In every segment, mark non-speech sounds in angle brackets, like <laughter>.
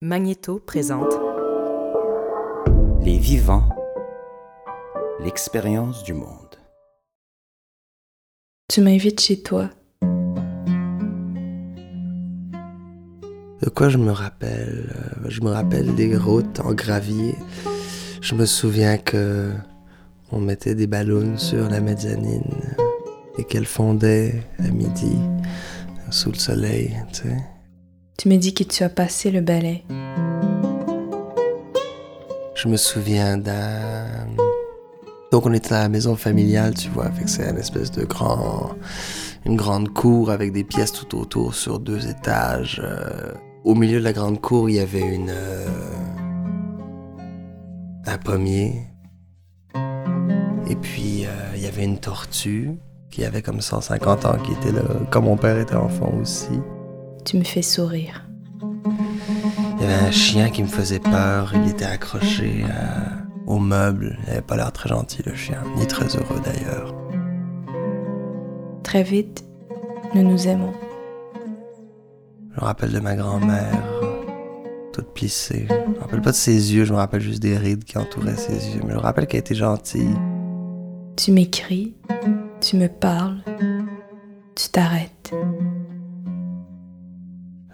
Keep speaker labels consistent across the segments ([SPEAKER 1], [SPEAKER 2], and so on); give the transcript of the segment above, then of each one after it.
[SPEAKER 1] Magnéto présente
[SPEAKER 2] Les vivants, l'expérience du monde.
[SPEAKER 3] Tu m'invites chez toi.
[SPEAKER 4] De quoi je me rappelle Euh, Je me rappelle des routes en gravier. Je me souviens que on mettait des ballons sur la mezzanine et qu'elle fondait à midi sous le soleil, tu sais.
[SPEAKER 3] Tu me dis que tu as passé le balai.
[SPEAKER 4] Je me souviens d'un. Donc on était à la maison familiale, tu vois, c'est une espèce de grand, une grande cour avec des pièces tout autour sur deux étages. Euh, Au milieu de la grande cour, il y avait une, euh, un pommier. Et puis euh, il y avait une tortue qui avait comme 150 ans, qui était là, quand mon père était enfant aussi.
[SPEAKER 3] Tu me fais sourire.
[SPEAKER 4] Il y avait un chien qui me faisait peur. Il était accroché euh, au meuble. Il avait pas l'air très gentil, le chien, ni très heureux d'ailleurs.
[SPEAKER 3] Très vite, nous nous aimons.
[SPEAKER 4] Je me rappelle de ma grand-mère, toute plissée. Je me rappelle pas de ses yeux, je me rappelle juste des rides qui entouraient ses yeux. Mais je me rappelle qu'elle était gentille.
[SPEAKER 3] Tu m'écris, tu me parles, tu t'arrêtes.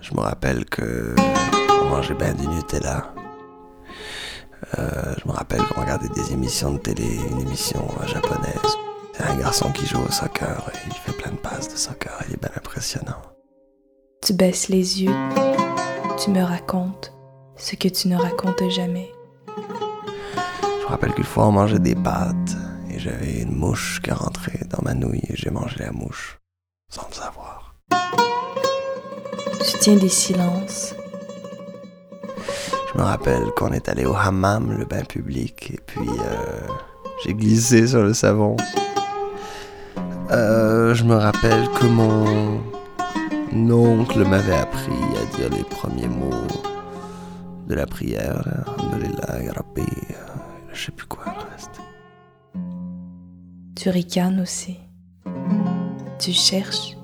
[SPEAKER 4] Je me rappelle que on mangeait bien du Nutella. Euh, je me rappelle qu'on regardait des émissions de télé, une émission euh, japonaise. C'est un garçon qui joue au soccer et il fait plein de passes de soccer. Il est bien impressionnant.
[SPEAKER 3] Tu baisses les yeux, tu me racontes ce que tu ne racontes jamais.
[SPEAKER 4] Je me rappelle qu'une fois on mangeait des pâtes et j'avais une mouche qui rentrait dans ma nouille et j'ai mangé la mouche sans le savoir.
[SPEAKER 3] Des silences,
[SPEAKER 4] Je me rappelle qu'on est allé au hammam, le bain public, et puis euh, j'ai glissé sur le savon. Euh, je me rappelle que mon oncle m'avait appris à dire les premiers mots de la prière. Alhamdulillah, Rabbi, euh, je sais plus quoi le reste.
[SPEAKER 3] tu ricanes aussi. Tu cherches,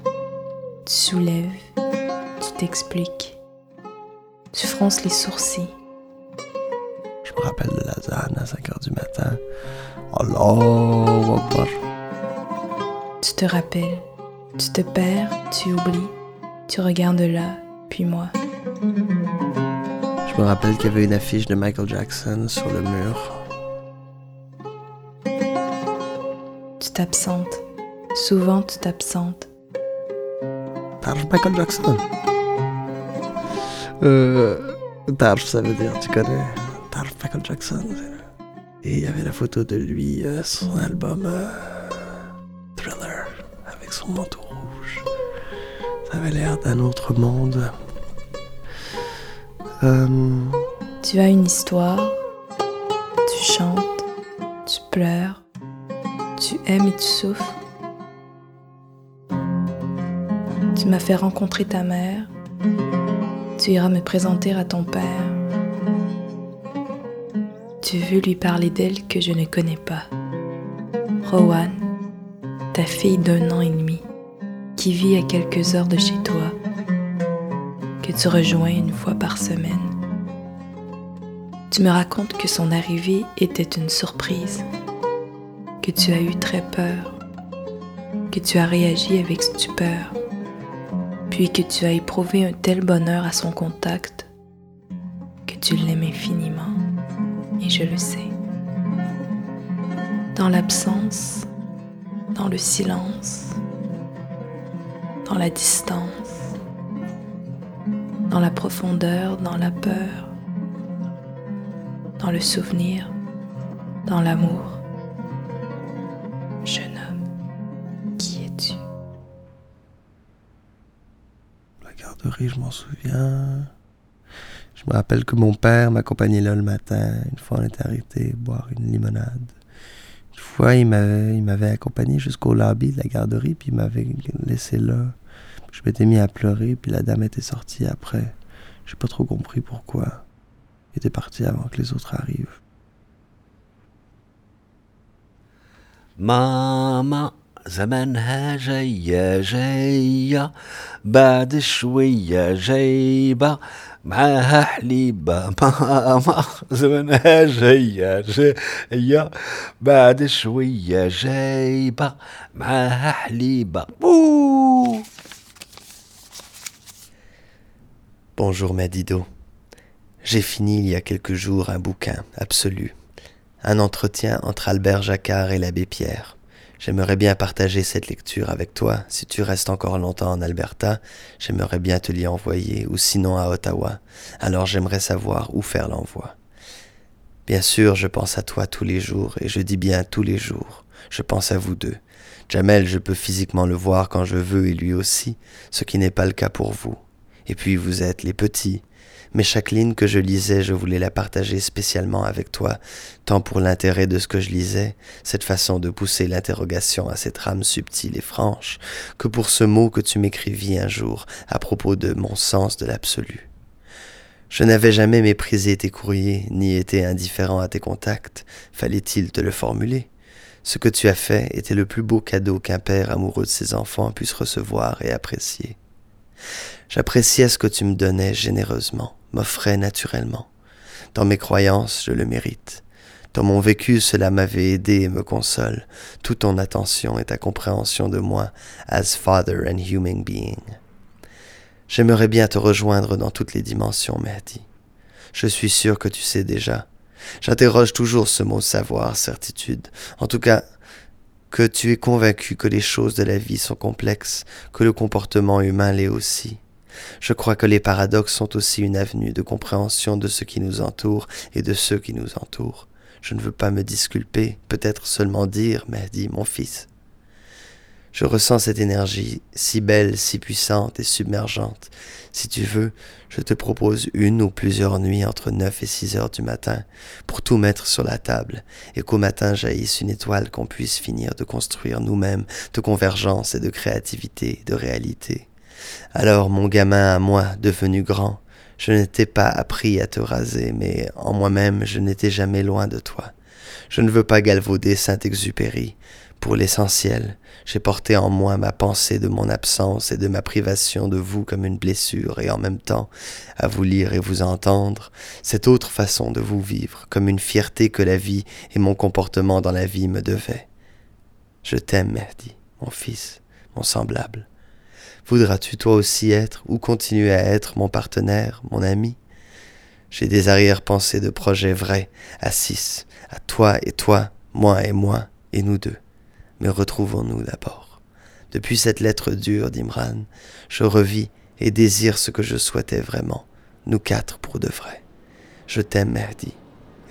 [SPEAKER 3] tu soulèves, tu t'expliques. Tu fronces les sourcils.
[SPEAKER 4] Je me rappelle de la zane à 5 heures du matin. Allahu Akbar.
[SPEAKER 3] Tu te rappelles, tu te perds, tu oublies, tu regardes là, puis moi.
[SPEAKER 4] Je me rappelle qu'il y avait une affiche de Michael Jackson sur le mur.
[SPEAKER 3] Tu t'absentes. Souvent, tu t'absentes.
[SPEAKER 4] Tarf Michael Jackson. Euh. Tarf, ça veut dire, tu connais. Tarf Michael Jackson. Et il y avait la photo de lui euh, son album euh, Thriller, avec son manteau rouge. Ça avait l'air d'un autre monde. Euh,
[SPEAKER 3] Tu as une histoire, tu chantes, tu pleures, tu aimes et tu souffres. Tu m'as fait rencontrer ta mère, tu iras me présenter à ton père. Tu veux lui parler d'elle que je ne connais pas. Rowan, ta fille d'un an et demi, qui vit à quelques heures de chez toi, que tu rejoins une fois par semaine. Tu me racontes que son arrivée était une surprise, que tu as eu très peur, que tu as réagi avec stupeur, que tu as éprouvé un tel bonheur à son contact que tu l'aimes infiniment, et je le sais. Dans l'absence, dans le silence, dans la distance, dans la profondeur, dans la peur, dans le souvenir, dans l'amour.
[SPEAKER 4] Je m'en souviens. Je me rappelle que mon père m'accompagnait là le matin. Une fois, on était arrêté boire une limonade. Une fois, il m'avait accompagné jusqu'au lobby de la garderie, puis il m'avait laissé là. Je m'étais mis à pleurer, puis la dame était sortie après. J'ai pas trop compris pourquoi. Il était parti avant que les autres arrivent.
[SPEAKER 2] Maman,
[SPEAKER 1] زمنها جاية جاية بعد شوية جايبة معاها حليبة ماما زمنها جاية جاية بعد شوية جايبة معاها حليبة بوh
[SPEAKER 4] Bonjour Madido. J'ai fini il y a quelques jours un bouquin absolu. Un entretien entre Albert Jacquard et l'abbé Pierre. J'aimerais bien partager cette lecture avec toi. Si tu restes encore longtemps en Alberta, j'aimerais bien te l'y envoyer, ou sinon à Ottawa. Alors j'aimerais savoir où faire l'envoi. Bien sûr, je pense à toi tous les jours, et je dis bien tous les jours. Je pense à vous deux. Jamel, je peux physiquement le voir quand je veux, et lui aussi, ce qui n'est pas le cas pour vous. Et puis vous êtes les petits. Mais chaque ligne que je lisais, je voulais la partager spécialement avec toi, tant pour l'intérêt de ce que je lisais, cette façon de pousser l'interrogation à cette rame subtile et franche, que pour ce mot que tu m'écrivis un jour à propos de mon sens de l'absolu. Je n'avais jamais méprisé tes courriers, ni été indifférent à tes contacts. Fallait-il te le formuler? Ce que tu as fait était le plus beau cadeau qu'un père amoureux de ses enfants puisse recevoir et apprécier. J'appréciais ce que tu me donnais généreusement, m'offrais naturellement. Dans mes croyances, je le mérite. Dans mon vécu, cela m'avait aidé et me console, toute ton attention et ta compréhension de moi as father and human being. J'aimerais bien te rejoindre dans toutes les dimensions, Mehdi. Je suis sûr que tu sais déjà. J'interroge toujours ce mot savoir, certitude. En tout cas, que tu es convaincu que les choses de la vie sont complexes, que le comportement humain l'est aussi. Je crois que les paradoxes sont aussi une avenue de compréhension de ce qui nous entoure et de ceux qui nous entourent. Je ne veux pas me disculper, peut-être seulement dire, mais dit mon fils. Je ressens cette énergie si belle, si puissante et submergente. Si tu veux, je te propose une ou plusieurs nuits entre neuf et six heures du matin pour tout mettre sur la table et qu'au matin jaillisse une étoile qu'on puisse finir de construire nous-mêmes de convergence et de créativité, de réalité. Alors mon gamin à moi, devenu grand, je n'étais pas appris à te raser, mais en moi-même je n'étais jamais loin de toi. Je ne veux pas galvauder Saint-Exupéry. Pour l'essentiel, j'ai porté en moi ma pensée de mon absence et de ma privation de vous comme une blessure, et en même temps, à vous lire et vous entendre, cette autre façon de vous vivre, comme une fierté que la vie et mon comportement dans la vie me devaient. Je t'aime, Mehdi, mon fils, mon semblable. Voudras-tu toi aussi être ou continuer à être mon partenaire, mon ami? J'ai des arrière-pensées de projets vrais, à six, à toi et toi, moi et moi, et nous deux. Mais retrouvons-nous d'abord? Depuis cette lettre dure d'Imran, je revis et désire ce que je souhaitais vraiment, nous quatre pour de vrai. Je t'aime, Mehdi,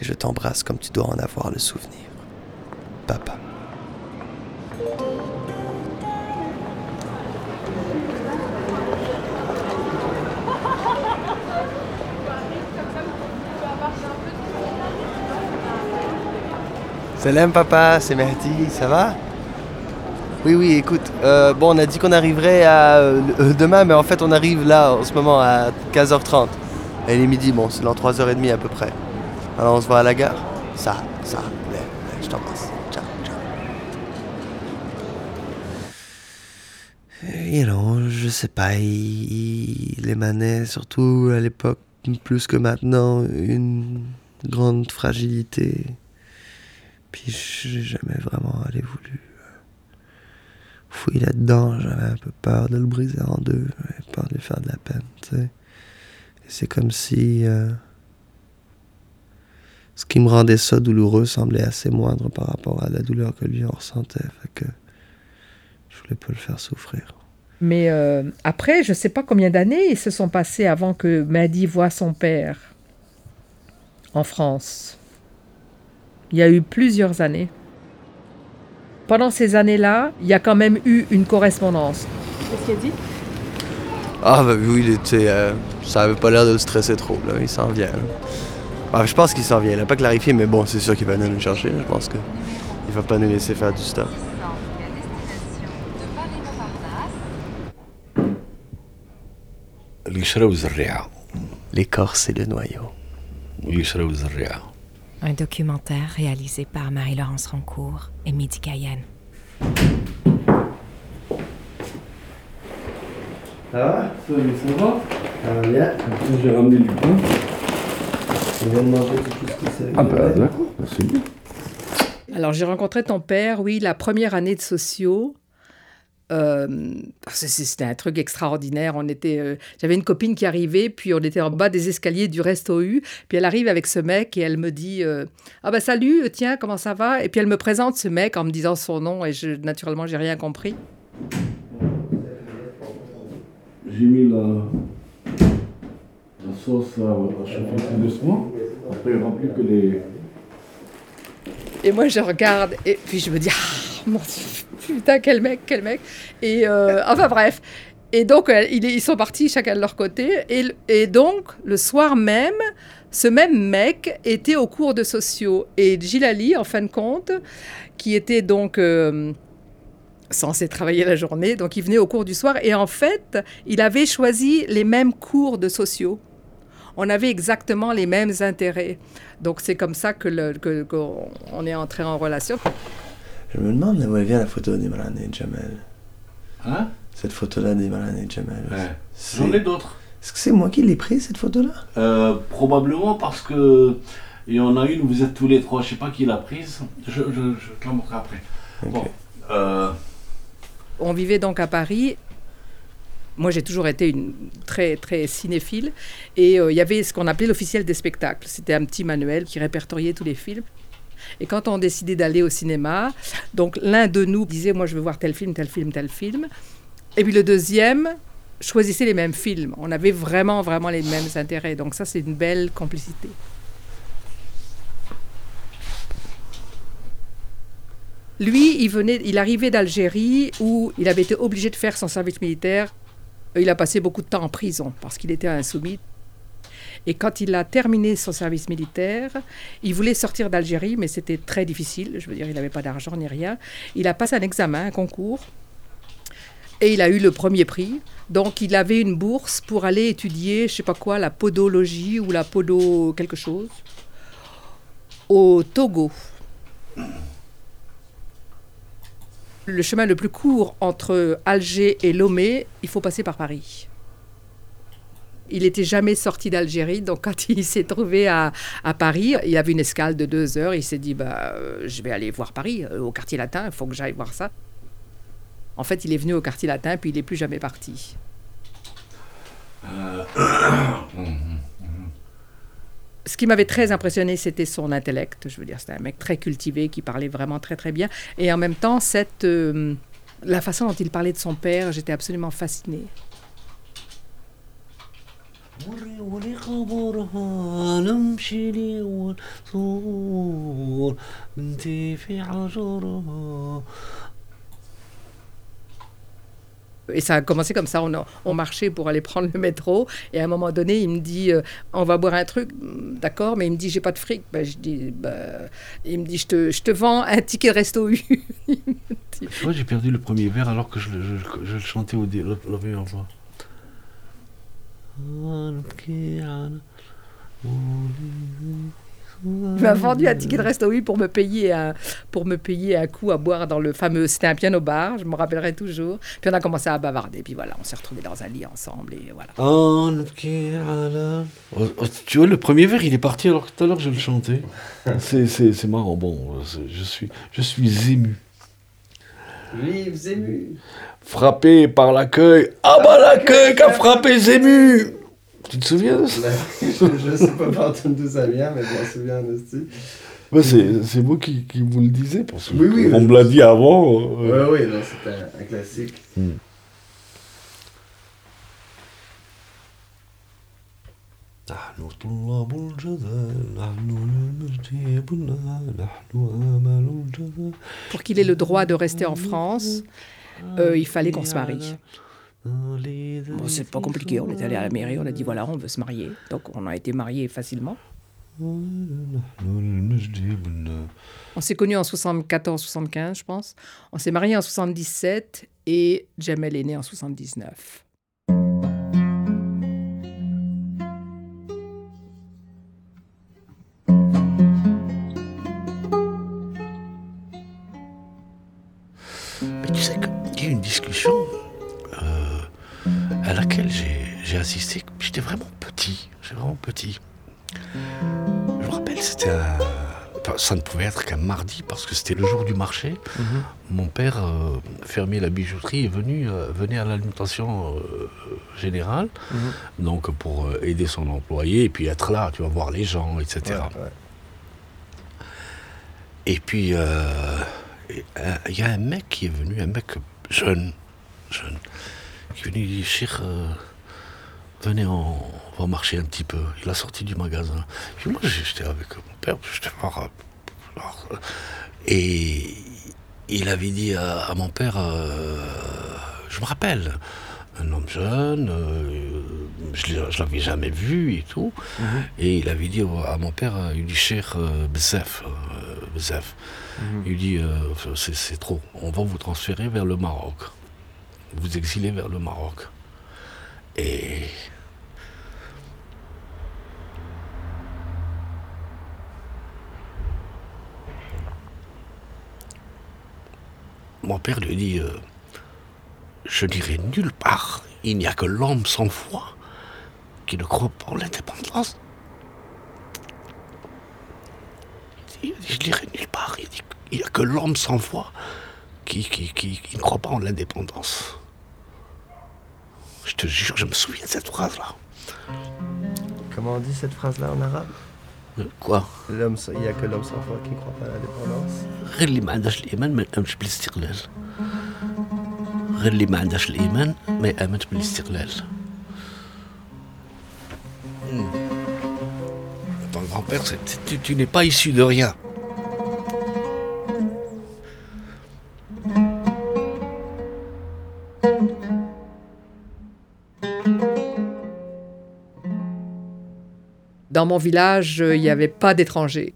[SPEAKER 4] et je t'embrasse comme tu dois en avoir le souvenir. Papa. Salam papa, c'est Mehdi, ça va? Oui, oui, écoute, euh, bon, on a dit qu'on arriverait à, euh, demain, mais en fait on arrive là en ce moment à 15h30. Et il est midi, bon, c'est dans 3h30 à peu près. Alors on se voit à la gare? Ça, ça, ouais, je t'embrasse. Ciao, ciao. You know, je sais pas, il émanait surtout à l'époque, plus que maintenant, une grande fragilité. Puis j'ai jamais vraiment voulu fouiller là-dedans. J'avais un peu peur de le briser en deux. J'avais peur de lui faire de la peine. Et c'est comme si euh, ce qui me rendait ça douloureux semblait assez moindre par rapport à la douleur que lui en ressentait. Fait que je voulais pas le faire souffrir.
[SPEAKER 2] Mais euh, après, je sais pas combien d'années se sont passées avant que Mehdi voit son père en France. Il y a eu plusieurs années. Pendant ces années-là, il y a quand même eu une correspondance.
[SPEAKER 3] Qu'est-ce qu'il a dit?
[SPEAKER 4] Ah, bah oui, il était, euh, ça avait pas l'air de stresser trop, là. Il s'en vient. Bah, je pense qu'il s'en vient. Il n'a pas clarifié, mais bon, c'est sûr qu'il va venir nous chercher. Je pense qu'il ne va pas nous laisser faire du stuff.
[SPEAKER 1] Les
[SPEAKER 4] Corses et le noyau
[SPEAKER 5] un documentaire réalisé par Marie-Laurence Rancourt et Midi Cayenne.
[SPEAKER 4] Ah,
[SPEAKER 1] ça va?
[SPEAKER 4] Ah, bien.
[SPEAKER 1] J'ai ramené du pain.
[SPEAKER 4] On vient de manger tout ce qui s'est.
[SPEAKER 1] Ah, bah, d'accord, c'est bien.
[SPEAKER 2] Alors, j'ai rencontré ton père, oui, la première année de sociaux. Euh, C'était un truc extraordinaire. On était, euh, j'avais une copine qui arrivait, puis on était en bas des escaliers du Resto U. Puis elle arrive avec ce mec et elle me dit euh, ah bah salut, tiens comment ça va? Et puis elle me présente ce mec en me disant son nom et je, naturellement j'ai rien compris.
[SPEAKER 1] J'ai mis la, la sauce à, chauffer tout doucement. Après, remplit que les.
[SPEAKER 2] Et moi, je regarde et puis je me dis, ah, mon Dieu, putain, quel mec, quel mec. Et euh, enfin bref. Et donc, euh, ils sont partis chacun de leur côté. Et, et donc, le soir même, ce même mec était au cours de sociaux. Et Gilali, en fin de compte, qui était donc euh, censé travailler la journée, donc il venait au cours du soir. Et en fait, il avait choisi les mêmes cours de sociaux. On avait exactement les mêmes intérêts. Donc c'est comme ça que le- que- on est entré en relation.
[SPEAKER 4] Je me demande d'où elle vient la photo d'Imran et Jamal.
[SPEAKER 1] Hein?
[SPEAKER 4] Cette photo-là d'Imran et Jamal.
[SPEAKER 1] Ouais. J'en ai d'autres.
[SPEAKER 4] Est-ce que c'est moi qui l'ai pris cette photo-là?
[SPEAKER 1] Euh, probablement parce que il y en a une où vous êtes tous les trois, je sais pas qui l'a prise. Je, je, je te la montrerai après. Bon. Euh,
[SPEAKER 2] On vivait donc à Paris. Moi, j'ai toujours été une très très cinéphile et euh, il y avait ce qu'on appelait l'officiel des spectacles. C'était un petit manuel qui répertoriait tous les films. Et quand on décidait d'aller au cinéma, donc l'un de nous disait moi je veux voir tel film, tel film, tel film, et puis le deuxième choisissait les mêmes films. On avait vraiment vraiment les mêmes intérêts. Donc ça c'est une belle complicité. Lui, il venait, il arrivait d'Algérie où il avait été obligé de faire son service militaire. Il a passé beaucoup de temps en prison parce qu'il était insoumis. Et quand il a terminé son service militaire, il voulait sortir d'Algérie, mais c'était très difficile. Je veux dire, il n'avait pas d'argent ni rien. Il a passé un examen, un concours, et il a eu le premier prix. Donc, il avait une bourse pour aller étudier, je sais pas quoi, la podologie ou la podo quelque chose, au Togo. Le chemin le plus court entre Alger et Lomé, il faut passer par Paris. Il n'était jamais sorti d'Algérie, donc quand il s'est trouvé à, Paris, il avait une escale de deux heures. Il s'est dit bah, euh, Je vais aller voir Paris, euh, au quartier latin, il faut que j'aille voir ça. En fait, il est venu au quartier latin, puis il n'est plus jamais parti. Ce qui m'avait très impressionné, c'était son intellect. Je veux dire, c'était un mec très cultivé qui parlait vraiment très très bien. Et en même temps, cette, euh, la façon dont il parlait de son père, j'étais absolument fascinée.
[SPEAKER 1] ولي قبرها نمشي لي ونصور بنتي في عجرها
[SPEAKER 2] Et ça a commencé comme ça. On, a- on marchait pour aller prendre le métro. Et à un moment donné, il me dit euh, On va boire un truc. Hmm, D'accord, mais il me dit J'ai pas de fric. Ben, je dis bah, Il me dit je te, je te vends un ticket resto U. <laughs>
[SPEAKER 1] Tu vois, j'ai perdu le premier verre alors que je, le- je, je le chantais au dé- la, la première fois.
[SPEAKER 2] Il m'a vendu un ticket de resto U pour me payer un, pour me payer un coup à boire dans le fameux. C'était un piano bar, je me rappellerai toujours. Puis on a commencé à bavarder. Puis voilà, on s'est retrouvés dans un lit ensemble. Et voilà.
[SPEAKER 1] Oh, oh, tu vois, le premier verre, il est parti alors que tout à l'heure je le chantais. C'est, c'est, c'est marrant. Bon, je suis, je suis ému.
[SPEAKER 4] Vive Zému
[SPEAKER 1] Frappé par l'accueil. Ah bah l'accueil qu'a frappé Zému Tu te souviens de ça? <laughs>
[SPEAKER 4] Je sais pas par d'où ça vient, mais je m'en souviens aussi.
[SPEAKER 1] Bah, c'est, c'est moi qui, qui vous le disais. Parce que
[SPEAKER 4] Oui, oui,
[SPEAKER 1] me l'a dit avant. euh,
[SPEAKER 4] Ouais, non, c'était un, un classique.
[SPEAKER 1] نحن طلاب الجزاء نحن نجيب نحن آمل الجزاء
[SPEAKER 2] Pour qu'il ait le droit de rester en France, euh, il fallait qu'on se marie. Bon, c'est pas compliqué. On est allé à la mairie, on a dit voilà, on veut se marier. Donc on a été mariés facilement. On s'est connus en 74-75, je pense. On s'est mariés en 77 et Jamel est né en 79.
[SPEAKER 1] Ça ne pouvait être qu'un mardi parce que c'était le jour du marché. Mhm. Mon père, euh, fermier la bijouterie, est venu, euh, venait à l'alimentation euh, générale, mhm. donc pour aider son employé et puis être là, tu vas voir les gens, etc. Et puis, il y a un mec qui est venu, un mec jeune, jeune, qui est venu dire, venez, on va marcher un petit peu. Il a sorti du magasin. Puis moi, j'étais avec mon père, j'étais voir. Et il avait dit à, mon père, euh, je me rappelle, un homme jeune, euh, je ne l'avais jamais vu et tout. Mhm. Et il avait dit à mon père, il dit cher euh, Bzef, mhm. Il dit c'est trop, on va vous transférer vers le Maroc, vous exiler vers le Maroc. Et mon père lui dit euh, Je n'irai nulle part. Il n'y a que l'homme sans foi qui ne croit pas en l'indépendance. Je n'irai nulle part. Il n'y a que l'homme sans foi qui, qui, ne croit pas en l'indépendance. Je te jure, je me souviens de cette phrase-là.
[SPEAKER 4] Comment on dit cette phrase-là en arabe?
[SPEAKER 1] Euh,
[SPEAKER 4] l'homme sans foi qui ne croit pas à l'indépendance.
[SPEAKER 1] غير اللي ما عندهاش الايمان ما يامنش بالاستقلال غير اللي ما عندهاش الايمان ما يامنش بالاستقلال Ton grand-père, tu, tu n'es pas issu de rien.
[SPEAKER 2] Dans mon village, il n'y avait pas d'étrangers.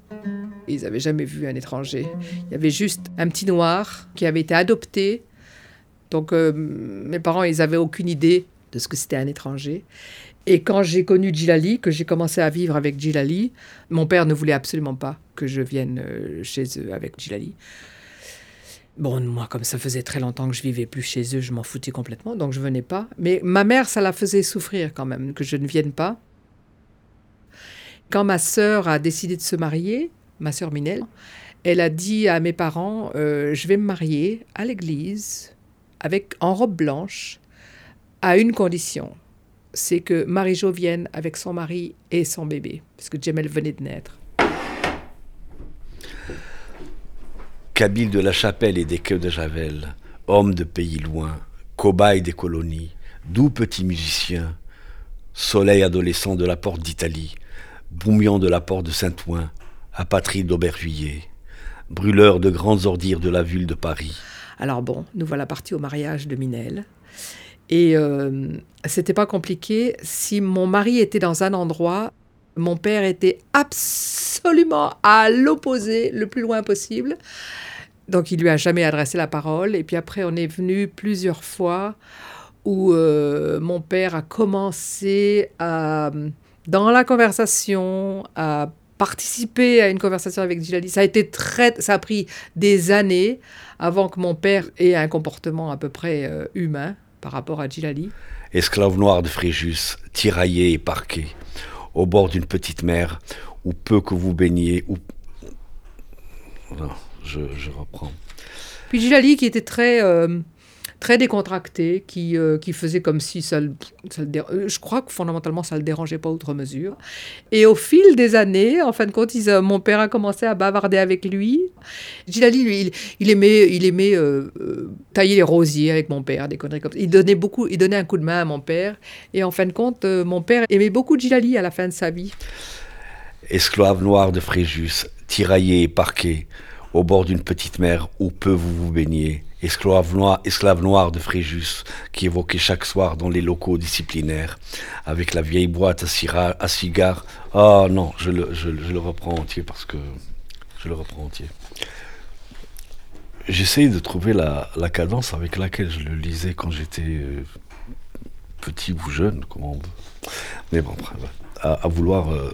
[SPEAKER 2] Ils n'avaient jamais vu un étranger. Il y avait juste un petit noir qui avait été adopté. Donc euh, mes parents, ils n'avaient aucune idée de ce que c'était un étranger. Et quand j'ai connu Djilali, que j'ai commencé à vivre avec Djilali, mon père ne voulait absolument pas que je vienne euh, chez eux avec Djilali. Bon, moi, comme ça faisait très longtemps que je vivais plus chez eux, je m'en foutais complètement, donc je venais pas. Mais ma mère, ça la faisait souffrir quand même que je ne vienne pas. Quand ma sœur a décidé de se marier, ma sœur Minelle, elle a dit à mes parents euh, Je vais me marier à l'église avec en robe blanche à une condition c'est que Marie-Jo vienne avec son mari et son bébé, parce que Jamel venait de naître.
[SPEAKER 1] Kabyle de la Chapelle et des queues de Javel, homme de pays loin, cobaye des colonies, doux petit musicien, soleil adolescent de la porte d'Italie, Boumian de la porte de Saint-Ouen, apatride d'Aubervilliers, brûleur de grandes ordures de la ville de Paris.
[SPEAKER 2] Alors bon, nous voilà partis au mariage de Minel. Et euh, c'était pas compliqué. Si mon mari était dans un endroit, mon père était absolument à l'opposé, le plus loin possible. Donc il lui a jamais adressé la parole. Et puis après, on est venu plusieurs fois où euh, mon père a commencé à dans la conversation, à participer à une conversation avec Djilali. Ça a été très, ça a pris des années avant que mon père ait un comportement à peu près euh, humain par rapport à Djilali.
[SPEAKER 1] Esclave noir de Fréjus, tiraillé et parqué, au bord d'une petite mer, où peu que vous baigniez, où... je, reprends.
[SPEAKER 2] Puis Djilali qui était très... Euh, très décontracté, qui, euh, qui faisait comme si ça, le, euh, Je crois que fondamentalement, ça le dérangeait pas outre mesure. Et au fil des années, en fin de compte, euh, mon père a commencé à bavarder avec lui. Gilali, lui, il, aimait, il aimait tailler les rosiers avec mon père, des conneries comme ça. Il donnait, beaucoup, il donnait un coup de main à mon père. Et en fin de compte, mon père aimait beaucoup Gilali à la fin de sa vie.
[SPEAKER 1] Esclave noir de Fréjus, tiraillé et parqué, au bord d'une petite mer où peu vous vous baignez esclave noir, esclave de Fréjus, qui évoquait chaque soir dans les locaux disciplinaires, avec la vieille boîte à, à cigares. Ah non, je le, je, le, reprends entier parce que je le reprends entier. J'essaye de trouver la, cadence avec laquelle je le lisais quand j'étais euh, petit ou jeune, comment on veut. Mais bon, à, vouloir euh,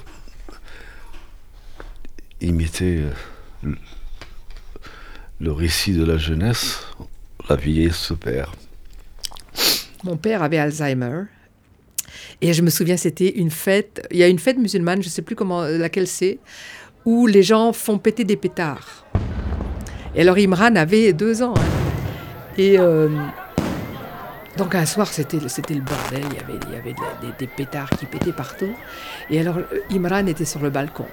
[SPEAKER 1] imiter euh, le récit de la jeunesse, la vieillesse se perd.
[SPEAKER 2] Mon père avait Alzheimer Et je me souviens, c'était une fête. Il y a une fête musulmane, je ne sais plus comment laquelle c'est, où les gens font péter des pétards. Et alors Imran avait deux ans. hein. Et euh, donc un soir, c'était le bordel. Il y avait, il y avait des, des pétards qui pétaient partout. Et alors euh, Imran était sur le balcon.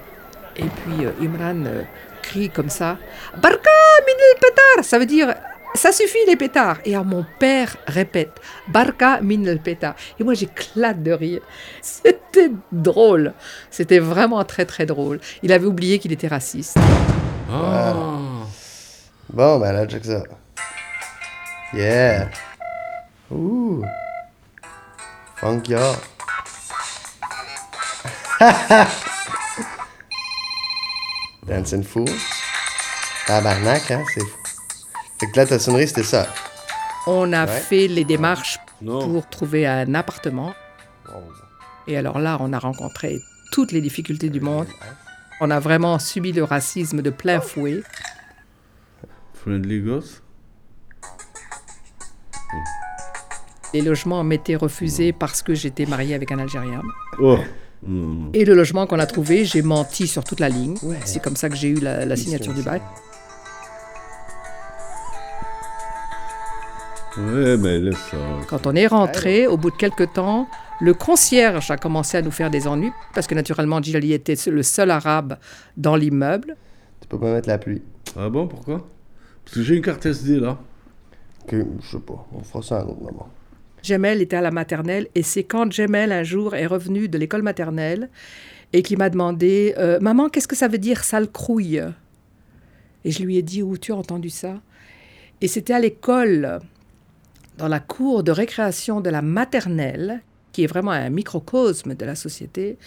[SPEAKER 2] Et puis euh, Imran euh, crie comme ça Barka min el pétard Ça veut dire ça suffit les pétards. Et alors mon père répète Barka min el pétard. Et moi j'éclate de rire. <laughs> C'était drôle. C'était vraiment très très drôle. Il avait oublié qu'il était raciste.
[SPEAKER 4] Bon, ben là, check ça. Yeah. Ouh. Funk. <laughs> Dancing Fool. Tabarnak, hein, c'est fou. Fait que là, ta sonnerie, c'était ça.
[SPEAKER 2] On a
[SPEAKER 4] Ouais.
[SPEAKER 2] fait les démarches
[SPEAKER 1] Non.
[SPEAKER 2] pour trouver un appartement. Et alors là, on a rencontré toutes les difficultés du monde. On a vraiment subi le racisme de plein fouet.
[SPEAKER 1] Friendly Ghost?
[SPEAKER 2] Les logements m'étaient refusés parce que j'étais mariée avec un Algérien.
[SPEAKER 1] Oh
[SPEAKER 2] Et le logement qu'on a trouvé, j'ai menti sur toute la ligne. C'est comme ça que j'ai eu la, la signature du bail.
[SPEAKER 1] Ouais, mais laisse ça.
[SPEAKER 2] Quand on est rentré, au bout de quelques temps, le concierge a commencé à nous faire des ennuis parce que naturellement, Djilali était le seul arabe dans l'immeuble.
[SPEAKER 4] Tu peux pas mettre la pluie.
[SPEAKER 1] Ah bon, pourquoi? Parce que j'ai une carte SD là.
[SPEAKER 4] Que, je sais pas, on fera ça un autre moment.
[SPEAKER 2] Jemel était à la maternelle et c'est quand Jemel un jour est revenu de l'école maternelle et qui m'a demandé euh, Maman, qu'est-ce que ça veut dire sale crouille? Et je lui ai dit Où tu as entendu ça? Et c'était à l'école, dans la cour de récréation de la maternelle, qui est vraiment un microcosme de la société.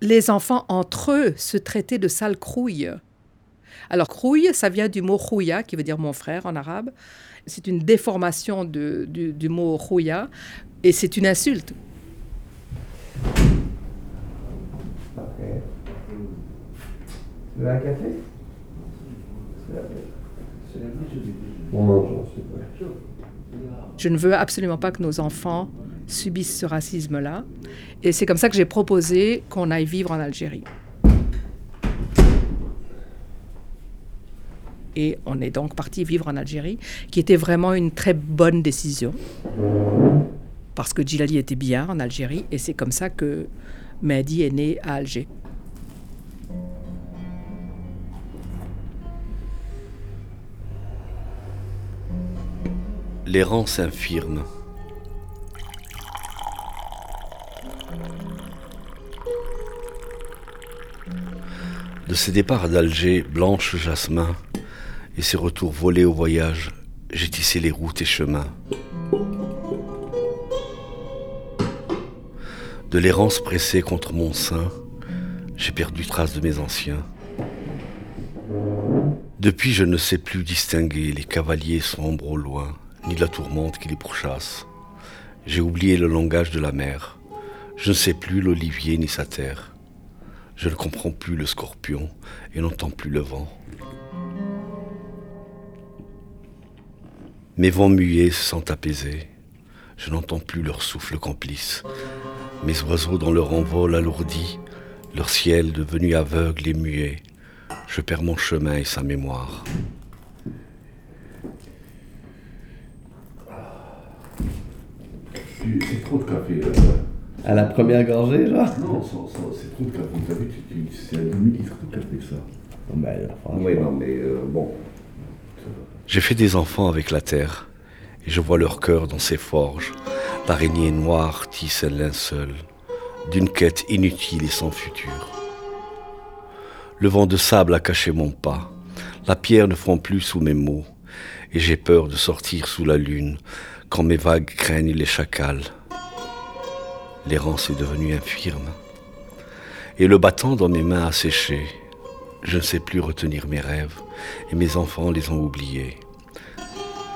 [SPEAKER 2] Les enfants entre eux se traitaient de sale crouille. Alors, crouille, ça vient du mot khouya, qui veut dire mon frère en arabe. C'est une déformation de- du, du mot khouya, et c'est une insulte.
[SPEAKER 4] Tu veux un café?
[SPEAKER 2] Je ne veux absolument pas que nos enfants subissent ce racisme-là. Et c'est comme ça que j'ai proposé qu'on aille vivre en Algérie. Et on est donc parti vivre en Algérie, qui était vraiment une très bonne décision. Parce que Djilali était bien en Algérie, et c'est comme ça que Mehdi est né à Alger.
[SPEAKER 1] L'errance infirme. De ses départs d'Alger, blanche jasmin, et ses retours volés au voyage, j'ai tissé les routes et chemins. De l'errance pressée contre mon sein, j'ai perdu trace de mes anciens. Depuis, je ne sais plus distinguer les cavaliers sombres au loin, ni la tourmente qui les pourchasse. J'ai oublié le langage de la mer. Je ne sais plus l'olivier ni sa terre. Je ne comprends plus le scorpion et n'entends plus le vent. Mes vents muets se sentent apaisés. Je n'entends plus leur souffle complice. Mes oiseaux dans leur envol alourdi, leur ciel devenu aveugle et muet. Je perds mon chemin et sa mémoire.
[SPEAKER 5] C'est trop de café là.
[SPEAKER 4] À la première gorgée, genre?
[SPEAKER 5] Non, ça- ça, c'est trop de café. Tu- tu- c'est à 10 litres de café ça.
[SPEAKER 4] Ben, franchement.
[SPEAKER 5] Oui, non, mais euh, bon.
[SPEAKER 1] J'ai fait des enfants avec la terre, et je vois leur cœur dans ces forges. L'araignée noire tisse un linceul, d'une quête inutile et sans futur. Le vent de sable a caché mon pas, la pierre ne fond plus sous mes mots, et j'ai peur de sortir sous la lune quand mes vagues craignent les chacals. L'errance est devenue infirme, et le battant dans mes mains a séché. Je ne sais plus retenir mes rêves, et mes enfants les ont oubliés.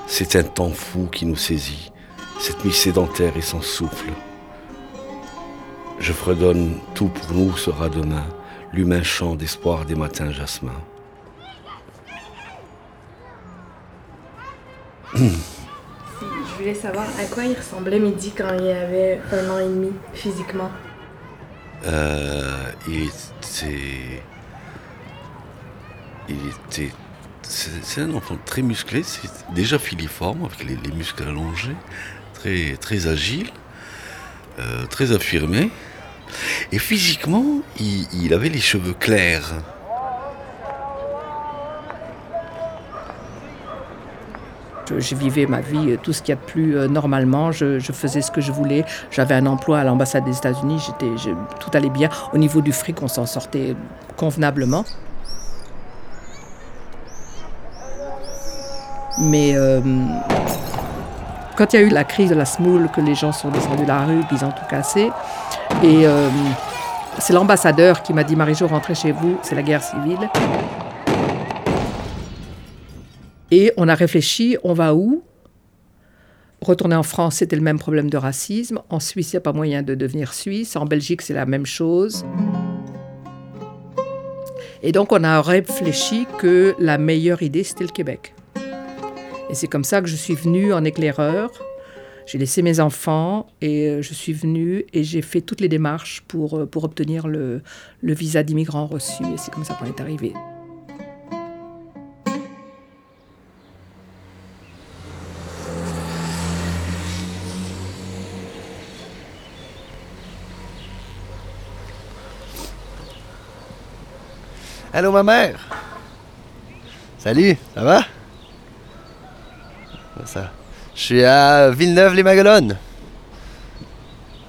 [SPEAKER 1] C'est un temps fou qui nous saisit, cette nuit sédentaire et sans souffle. Je fredonne, tout pour nous sera demain, l'humain chant d'espoir des matins jasmin. <clears throat>
[SPEAKER 3] Je voulais savoir à quoi il ressemblait Midi quand il avait un an et demi, physiquement.
[SPEAKER 1] Euh, il était. Il était. C'est un enfant très musclé, c'est déjà filiforme, avec les, les, muscles allongés, très, très agile, euh, très affirmé. Et physiquement, il, avait les cheveux clairs.
[SPEAKER 2] Je, vivais ma vie, euh, tout ce qu'il y a de plus euh, normalement. Je, faisais ce que je voulais. J'avais un emploi à l'ambassade des États-Unis. Tout allait bien. Au niveau du fric, on s'en sortait convenablement. Mais euh, quand il y a eu la crise de la smoule, que les gens sont descendus de la rue, qu'ils ont tout cassé, et euh, c'est l'ambassadeur qui m'a dit Marie-Jo, rentrez chez vous, c'est la guerre civile. Et on a réfléchi, on va où? Retourner en France, c'était le même problème de racisme. En Suisse, il n'y a pas moyen de devenir suisse. En Belgique, c'est la même chose. Et donc, on a réfléchi que la meilleure idée, c'était le Québec. Et c'est comme ça que je suis venue en éclaireur. J'ai laissé mes enfants et je suis venue et j'ai fait toutes les démarches pour, pour obtenir le, le visa d'immigrant reçu. Et c'est comme ça qu'on est arrivé.
[SPEAKER 4] Allô, ma mère? Salut, ça va? Ça. Je suis à Villeneuve-les-Maguelones.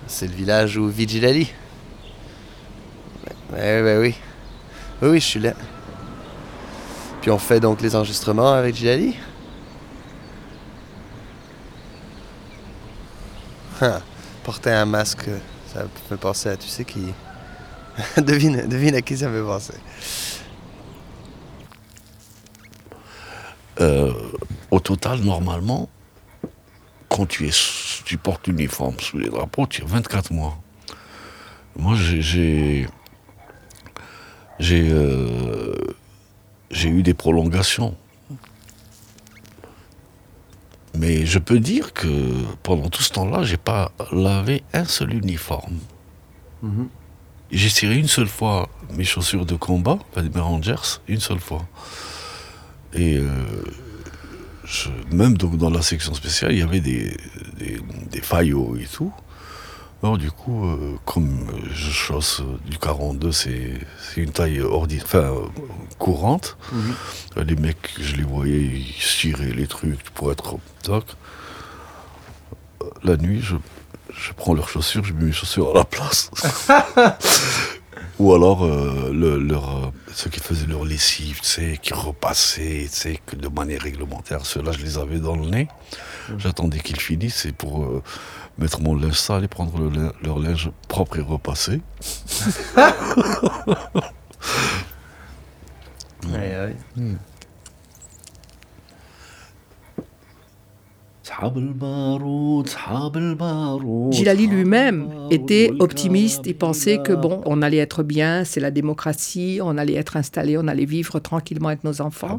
[SPEAKER 4] C'est le village où vit Gilali. Ouais, oui. Oui, oui, je suis là. Puis on fait donc les enregistrements avec Gilali. Ah, porter un masque, ça me fait penser à tu sais qui. <laughs> devine, devine à qui ça me fait penser.
[SPEAKER 1] Euh, au total, normalement, quand tu, es, tu portes l'uniforme sous les drapeaux, tu as 24 mois. Moi, j'ai. J'ai euh, eu des prolongations. Mais je peux dire que pendant tout ce temps-là, j'ai pas lavé un seul uniforme. -hmm. J'ai tiré une seule fois mes chaussures de combat, mes Rangers, une seule fois. Et euh, je, même donc dans la section spéciale, il y avait des, des, des faillots et tout. Alors du coup, euh, comme je chausse du 42, c'est une taille ordinaire, enfin courante. -hmm. Les mecs, je les voyais, ils tiraient les trucs pour être toc. La nuit, je, je prends leurs chaussures, je mets mes chaussures à la place. <laughs> Ou alors, euh, le, leur, euh, ceux qui faisaient leur lessive, tu sais, qui repassaient, tu sais, que de manière réglementaire, ceux-là, je les avais dans le nez. Mmh. J'attendais qu'ils finissent et pour euh, mettre mon linge sale et prendre le, leur linge propre et. <laughs> Mmh.
[SPEAKER 2] Gilali lui-même était optimiste. Il pensait que bon, on allait être bien, c'est la démocratie, on allait être installé, on allait vivre tranquillement avec nos enfants.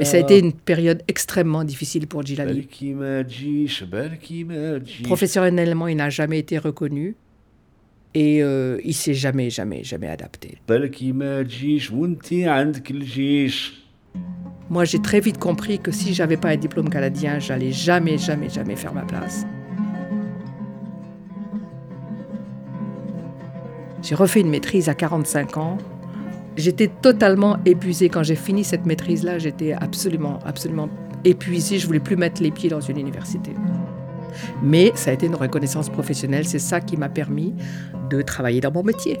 [SPEAKER 2] Et ça a été une période extrêmement difficile pour Gilali. Professionnellement, il n'a jamais été reconnu et euh, il s'est jamais, jamais, jamais adapté. Moi, j'ai très vite compris que si j'avais pas un diplôme canadien, j'allais jamais, jamais, jamais faire ma place. J'ai refait une maîtrise à 45 ans. J'étais totalement épuisée quand j'ai fini cette maîtrise-là. J'étais absolument, absolument épuisée. Je voulais plus mettre les pieds dans une université. Mais ça a été une reconnaissance professionnelle. C'est ça qui m'a permis de travailler dans mon métier.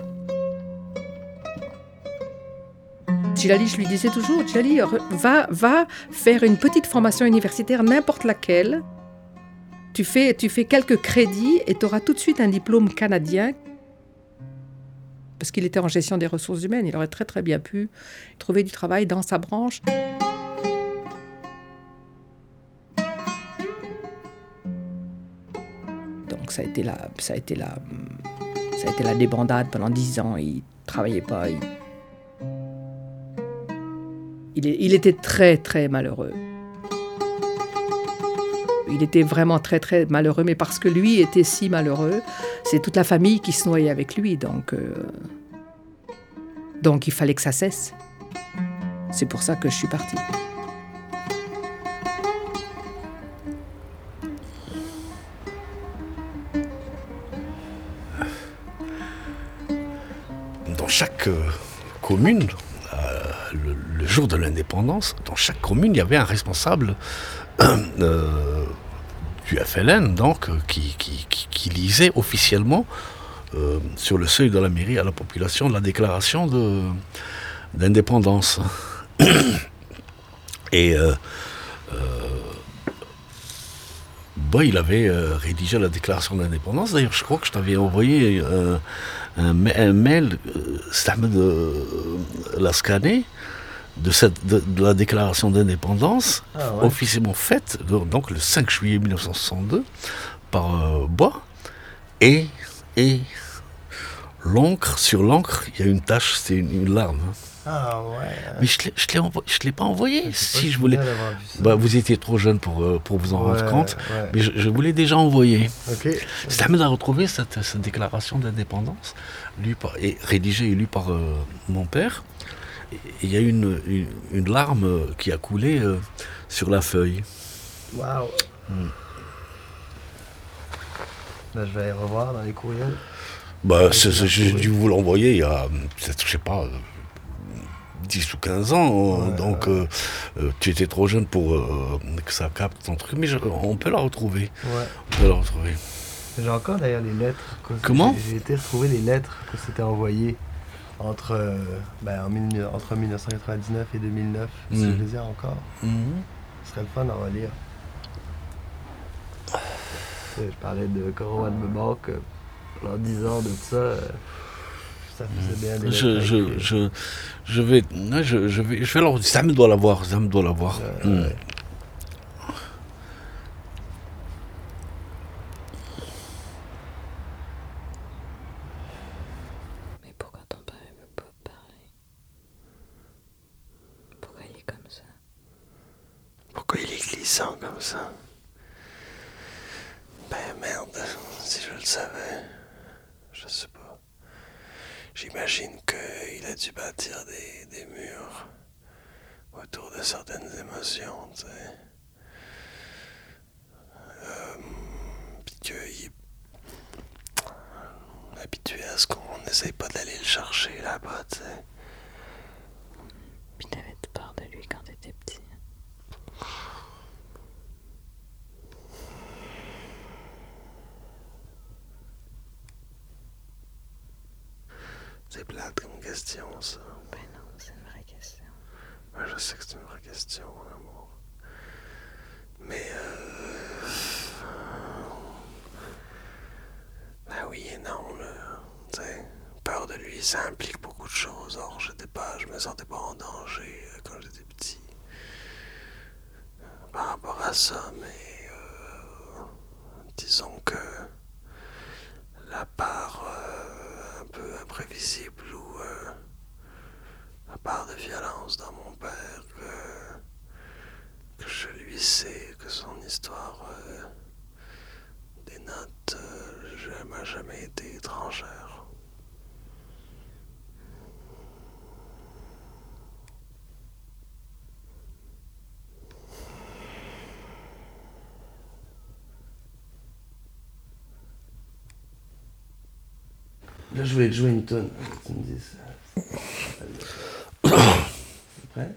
[SPEAKER 2] Gilali, je lui disais toujours, Gilali, va, va faire une petite formation universitaire, n'importe laquelle. Tu fais, tu fais quelques crédits et tu auras tout de suite un diplôme canadien. Parce qu'il était en gestion des ressources humaines, il aurait très très bien pu trouver du travail dans sa branche. Donc ça a été la, ça a été la, ça a été la débandade pendant dix ans. Il travaillait pas. Il... était très très malheureux. Il était vraiment très très malheureux, mais parce que lui était si malheureux, c'est toute la famille qui se noyait avec lui, donc euh, donc il fallait que ça cesse. C'est pour ça que je suis partie.
[SPEAKER 1] Commune, euh, le, jour de l'indépendance, dans chaque commune, il y avait un responsable <clears throat> euh, du FLN, donc, euh, qui, qui- qui- lisait officiellement sur le seuil de la mairie à la population la déclaration d'indépendance. <clears throat> Et bah, il avait rédigé la déclaration d'indépendance. D'ailleurs, je crois que je t'avais envoyé un, ma- un mail, euh, euh, Lascane, de, cette, de, de la déclaration d'indépendance,
[SPEAKER 4] Ah ouais.
[SPEAKER 1] officiellement faite, do- donc le 5 juillet 1962, par euh, Bois. Et, et l'encre, sur l'encre, il y a une tache, c'est une, une larme.
[SPEAKER 4] Ah ouais.
[SPEAKER 1] Mais je ne l'ai pas envoyé. Si je voulais.
[SPEAKER 4] ça.
[SPEAKER 1] Bah, vous étiez trop jeune pour, euh, pour vous en rendre compte.
[SPEAKER 4] ouais.
[SPEAKER 1] Mais je, je voulais déjà envoyer.
[SPEAKER 4] Ok.
[SPEAKER 1] C'est à de retrouver cette, cette déclaration d'indépendance, et rédigée et lue par euh, mon père. Il y a une, une, une larme euh, qui a coulé euh, sur la feuille.
[SPEAKER 4] Waouh.
[SPEAKER 1] Hmm.
[SPEAKER 4] Là, je vais aller revoir dans les courriels.
[SPEAKER 1] Bah, j'ai dû vous l'envoyer il y a je sais pas, 10 ou 15 ans.
[SPEAKER 4] Ouais,
[SPEAKER 1] donc, euh, euh, tu étais trop jeune pour euh, que ça capte ton truc. Mais je- on peut la retrouver.
[SPEAKER 4] Ouais.
[SPEAKER 1] On peut la retrouver.
[SPEAKER 4] J'ai encore d'ailleurs les lettres.
[SPEAKER 1] Comment?
[SPEAKER 4] J'ai été retrouver les lettres que c'était envoyé entre, euh, ben, en mille- entre 1999 et 2009. Si
[SPEAKER 1] Mm.
[SPEAKER 4] je les ai encore. Ce serait le fun d'en relire. Euh, Je parlais de Coro Albemark euh, pendant 10 ans de tout ça. Euh, ça faisait bien des
[SPEAKER 1] Je, je, je, je vais, ouais, je, je vais, je vais leur Ça me doit l'avoir, ça me doit l'avoir.
[SPEAKER 4] euh,
[SPEAKER 1] Mm.
[SPEAKER 4] ouais.
[SPEAKER 3] Mais pourquoi ton père ne veut pas parler Pourquoi il est comme ça
[SPEAKER 4] Pourquoi il est glissant comme ça Ben merde, si je le savais, je sais pas. J'imagine qu'il a dû bâtir des, des murs autour de certaines émotions, tu sais. Euh, Puis qu'il est habitué à ce qu'on n'essaye pas d'aller le chercher là-bas, tu sais.
[SPEAKER 3] Puis t'avais peur de lui quand t'étais petit.
[SPEAKER 4] C'est plate comme question, ça.
[SPEAKER 3] Ben non, c'est une vraie question.
[SPEAKER 4] Je sais que c'est une vraie question, mon amour. Mais euh... Ben oui et non, là. Tu sais, peur de lui, ça implique beaucoup de choses. Or, j'étais pas, je me sentais pas en danger euh, quand j'étais petit. Par rapport à ça, mais euh, disons que la part euh, un peu imprévisible ou euh, la part de violence dans mon père que, sais, que son histoire euh, dénote, euh, je- m'a jamais été étrangère. Là, je voulais te jouer une tonne. Tu me dis ça. <coughs> Prêt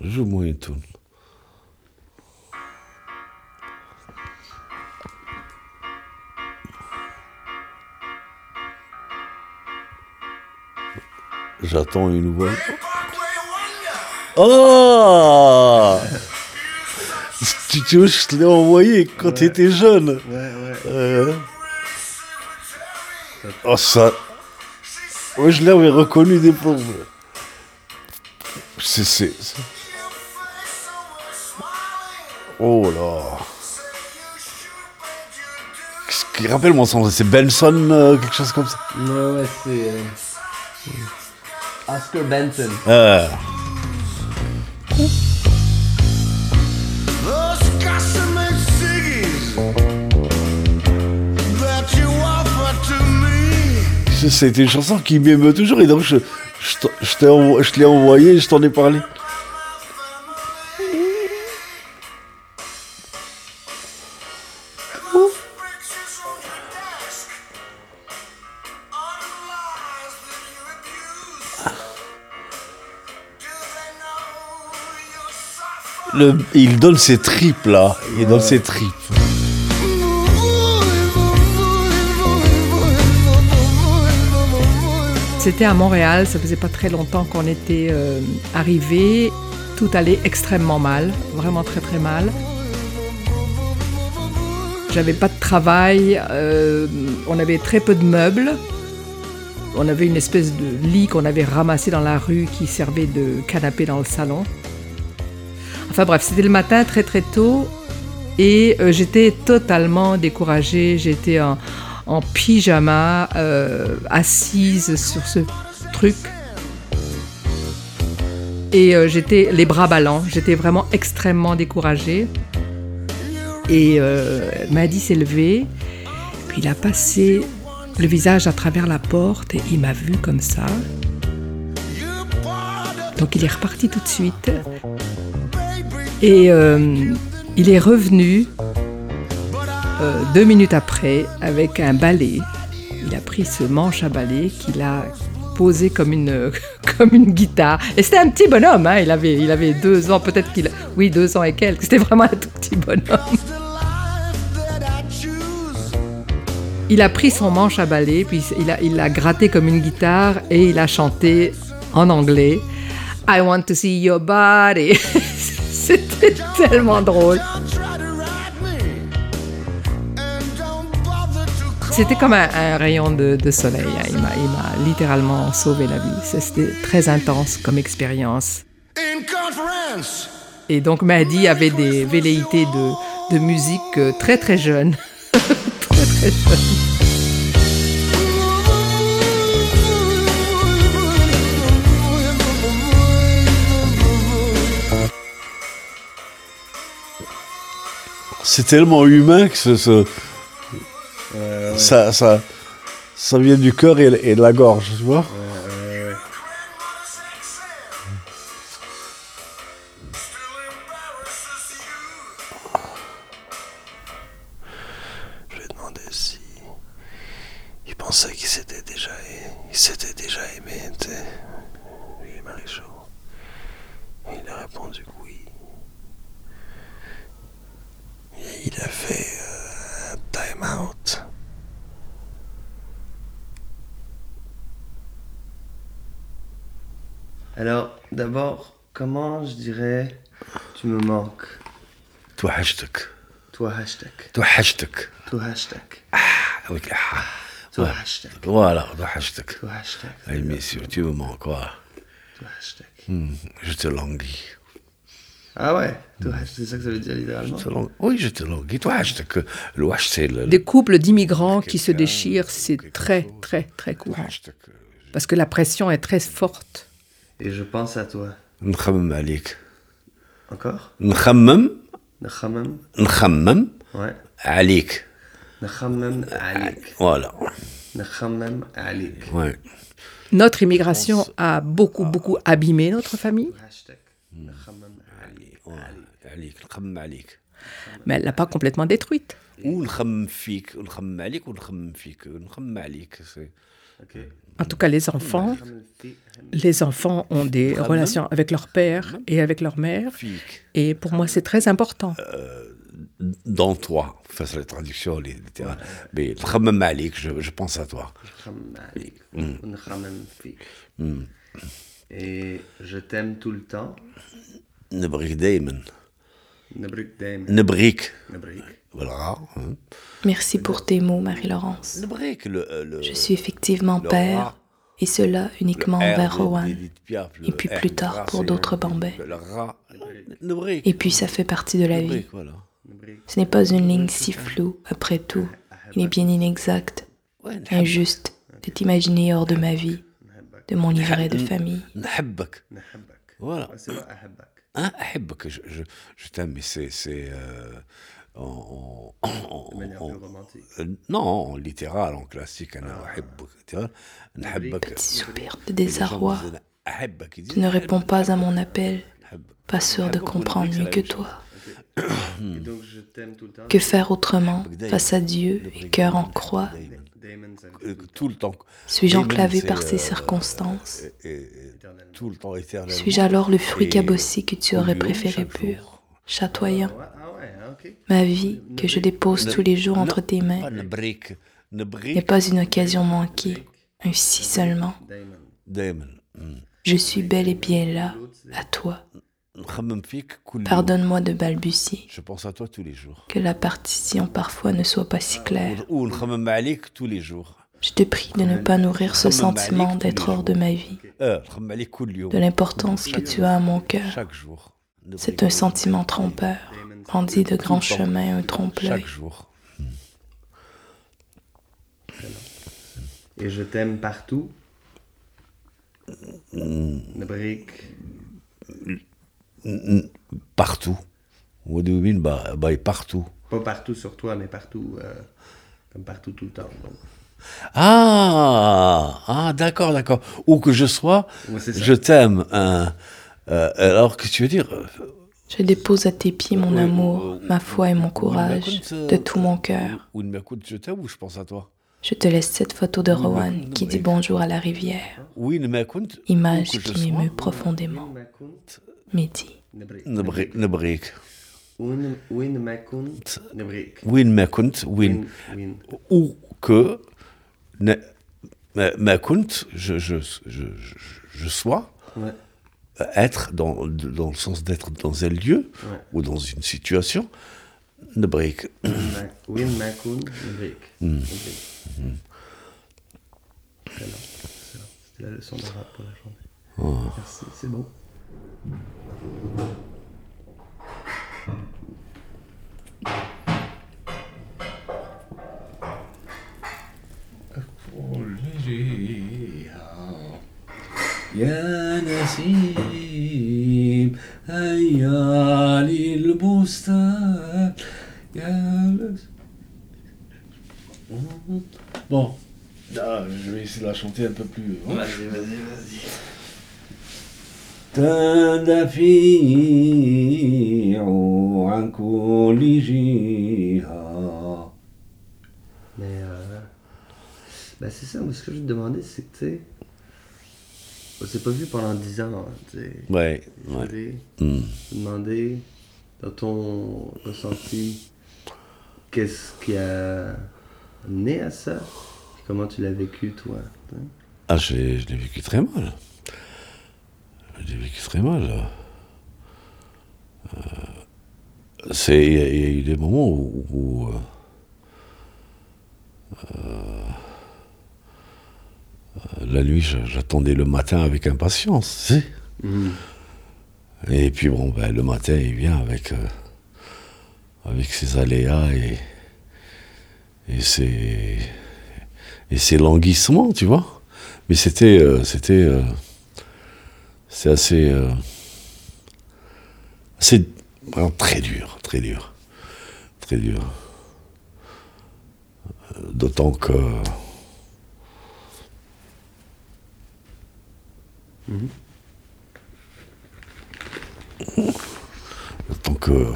[SPEAKER 1] Joue-moi une toune. J'attends une voix. Oh tu, tu vois, je te l'ai envoyé quand tu étais jeune.
[SPEAKER 4] Ouais, ouais.
[SPEAKER 1] Euh. Oh ça. Ouais, je l'avais reconnu des pauvres. C'est. Oh là. Qu'est-ce qui rappelle mon son C'est Benson, euh, quelque chose comme ça.
[SPEAKER 4] Ouais, ouais, c'est. Oscar Benson.
[SPEAKER 1] Ça, C'était une chanson qui m'émeut toujours et donc je, je, t'en- je t'ai envo- je te l'ai envoyé, je t'en ai parlé. Il donne ses tripes là, il donne ses tripes.
[SPEAKER 2] C'était à Montréal, ça faisait pas très longtemps qu'on était euh, arrivé. Tout allait extrêmement mal, vraiment très très mal. J'avais pas de travail, euh, on avait très peu de meubles. On avait une espèce de lit qu'on avait ramassé dans la rue qui servait de canapé dans le salon. Enfin bref, c'était le matin très très tôt et euh, j'étais totalement découragée. J'étais en, pyjama, euh, assise sur ce truc. Et euh, j'étais les bras ballants. J'étais vraiment extrêmement découragée. Et Mahdi s'est levé, puis il a passé le visage à travers la porte et il m'a vu comme ça. Donc il est reparti tout de suite. Et euh, il est revenu euh, deux minutes après avec un balai. Il a pris ce manche à balai qu'il a posé comme une, <laughs> comme une guitare. Et c'était un petit bonhomme, hein. il, avait, il avait deux ans, peut-être qu'il... Oui, deux ans et quelques. C'était vraiment un tout petit bonhomme. Il a pris son manche à balai, puis il a, il l'a gratté comme une guitare et il a chanté en anglais I want to see your body. <laughs> C'était tellement drôle. C'était comme un, un rayon de, de soleil. hein. Il m'a, littéralement sauvé la vie. C'était très intense comme expérience. Et donc Mahdi avait des velléités de, de musique euh, très très jeunes. <laughs> très très jeunes.
[SPEAKER 1] C'est tellement humain que ce, ce- ça, ça, ça vient du cœur et, et de la gorge, tu vois.
[SPEAKER 4] Je lui ai demandé si il pensait qu'il s'était déjà, il s'était déjà aimé, tu sais. Lui, Marie-Jo. Et il a répondu que oui. Et il a fait euh, un time out. Alors, d'abord, comment je dirais tu me manques?
[SPEAKER 1] Toi, hashtag.
[SPEAKER 4] Toi, hashtag.
[SPEAKER 1] Toi, hashtag.
[SPEAKER 4] Toi, hashtag.
[SPEAKER 1] Ah, avec ah.
[SPEAKER 4] Toi, hashtag.
[SPEAKER 1] Voilà, toi, hashtag.
[SPEAKER 4] Toi, hashtag.
[SPEAKER 1] Oui, bien sûr, tu me manques, quoi.
[SPEAKER 4] Toi, hashtag.
[SPEAKER 1] Hmm, je te languis.
[SPEAKER 4] Ah ouais c'est ça que ça veut dire littéralement.
[SPEAKER 1] Oui,
[SPEAKER 2] Des couples d'immigrants qui se déchirent, c'est très, très, très
[SPEAKER 1] court.
[SPEAKER 2] Parce que la pression est très forte.
[SPEAKER 4] Et je pense à toi. Encore?
[SPEAKER 1] Nkhammam?
[SPEAKER 4] Nkhammam.
[SPEAKER 1] Nkhammam?
[SPEAKER 4] Ouais. Alik. Alik.
[SPEAKER 1] Voilà.
[SPEAKER 4] Alik.
[SPEAKER 1] Ouais.
[SPEAKER 2] Notre immigration a beaucoup, beaucoup abîmé notre famille.
[SPEAKER 4] Hashtag.
[SPEAKER 2] Mais elle l'a pas complètement détruite. En tout cas, les enfants, les enfants ont des relations avec leur père et avec leur mère. Et pour moi, c'est très important.
[SPEAKER 1] Dans toi, face à la traduction, etc. Mais je, je pense à toi.
[SPEAKER 4] Et je t'aime tout le temps.
[SPEAKER 1] نبغيك دائما
[SPEAKER 4] Nabrik daim.
[SPEAKER 1] نبغيك
[SPEAKER 4] Nabrik.
[SPEAKER 1] voilà hein.
[SPEAKER 3] Merci pour tes mots, Marie-Laurence.
[SPEAKER 1] نبغيك le, le
[SPEAKER 3] Je suis effectivement
[SPEAKER 1] le
[SPEAKER 3] père,
[SPEAKER 1] rat,
[SPEAKER 3] et cela uniquement
[SPEAKER 1] le R
[SPEAKER 3] envers
[SPEAKER 1] de-
[SPEAKER 3] Rowan.
[SPEAKER 1] d'Edith Piaf, le
[SPEAKER 3] et puis
[SPEAKER 1] R
[SPEAKER 3] plus
[SPEAKER 1] de
[SPEAKER 3] tard
[SPEAKER 1] rat,
[SPEAKER 3] pour
[SPEAKER 1] c'est
[SPEAKER 3] d'autres
[SPEAKER 1] le-
[SPEAKER 3] Bambais.
[SPEAKER 1] le rat نبغيك
[SPEAKER 3] Et puis ça fait partie de la vie.
[SPEAKER 1] نبغيك voilà
[SPEAKER 3] Ce n'est pas une ligne si floue, après tout. Il est bien inexact,
[SPEAKER 1] ouais
[SPEAKER 3] injuste de t'imaginer hors de ma vie, de mon livret de famille.
[SPEAKER 1] نحبك
[SPEAKER 4] Nahabak.
[SPEAKER 1] voilà un que je, t'aime, mais c'est. En, non, en littéral, en classique, ah.
[SPEAKER 3] Petit soupir de désarroi. Tu ne réponds pas à mon appel, pas sûr de comprendre mieux que toi. <coughs> Que faire autrement face à Dieu et cœur en croix. Suis-je enclavé par ces circonstances Suis-je alors le fruit cabossé que tu aurais préféré pur, chatoyant Ma vie, que je dépose tous les jours entre tes mains, n'est pas une occasion manquée, ainsi seulement. Je suis bel et bien là, à toi, Pardonne-moi de balbutier.
[SPEAKER 1] Je pense à toi tous les jours.
[SPEAKER 3] Que la partition parfois ne soit pas si claire.
[SPEAKER 1] tous les jours.
[SPEAKER 3] Je te prie de ne pas nourrir ce sentiment d'être hors de ma vie, de l'importance que tu as à mon cœur. C'est un sentiment trompeur. On dit de grands chemins un trompe-l'œil.
[SPEAKER 4] Et je t'aime partout.
[SPEAKER 1] Partout. What do you mean by, by partout
[SPEAKER 4] Pas partout sur toi, mais partout. euh, comme partout tout le temps. donc.
[SPEAKER 1] Ah, ah d'accord, d'accord. Où que je sois,
[SPEAKER 4] Ouais,
[SPEAKER 1] je t'aime. hein. Euh, alors, que tu veux dire?
[SPEAKER 3] Je dépose à tes pieds mon
[SPEAKER 1] Oui,
[SPEAKER 3] amour,
[SPEAKER 1] euh,
[SPEAKER 3] ma foi et mon courage,
[SPEAKER 1] euh,
[SPEAKER 3] de tout mon cœur.
[SPEAKER 1] Ou une m'écoute, je t'aime ou je pense à toi?
[SPEAKER 3] Je te laisse cette photo de Rowan qui dit bonjour à la rivière,
[SPEAKER 1] Oui, une m'écoute.
[SPEAKER 3] image qui m'émeut profondément.
[SPEAKER 1] Oui,
[SPEAKER 4] Win. Win.
[SPEAKER 1] ou que ne, ma, ma compte, je, je, je, je, je sois,
[SPEAKER 4] Ouais.
[SPEAKER 1] être dans, dans le sens d'être dans un lieu
[SPEAKER 4] Ouais.
[SPEAKER 1] ou dans une situation. Mm.
[SPEAKER 4] Brique. Excellent, excellent. C'était la leçon de rap pour la journée.
[SPEAKER 1] Oh.
[SPEAKER 4] Merci, c'est bon.
[SPEAKER 1] يا نسيم هيا للبستان يا Bon, Ah, je vais essayer de la chanter un peu plus.
[SPEAKER 4] Vas-y, vas-y, vas-y.
[SPEAKER 1] تندفيع عن كل جهة
[SPEAKER 4] Mais euh, bah c'est ça, moi ce que je vais te demander, c'est que tu sais, on s'est pas vu pendant 10 ans, hein, tu sais.
[SPEAKER 1] Ouais,
[SPEAKER 4] Je
[SPEAKER 1] ouais.
[SPEAKER 4] voulais
[SPEAKER 1] Hmm.
[SPEAKER 4] te demander, dans ton ressenti, qu'est-ce qui a amené à ça Puis Comment tu l'as vécu, toi tu sais?
[SPEAKER 1] Ah, je l'ai je l'ai vécu très mal. Je l'ai vécu très mal. Euh, c'est- Il y, a- il y a eu des moments où, où, euh, euh, la nuit, j'attendais le matin avec impatience. tu sais. Et puis bon, ben, le matin, il vient avec, euh, avec ses aléas et, et ses, et ses languissements, tu vois. Mais c'était, euh, c'était, c'est assez, euh, assez, vraiment très dur, très dur, très dur. Euh, D'autant que D'autant que euh,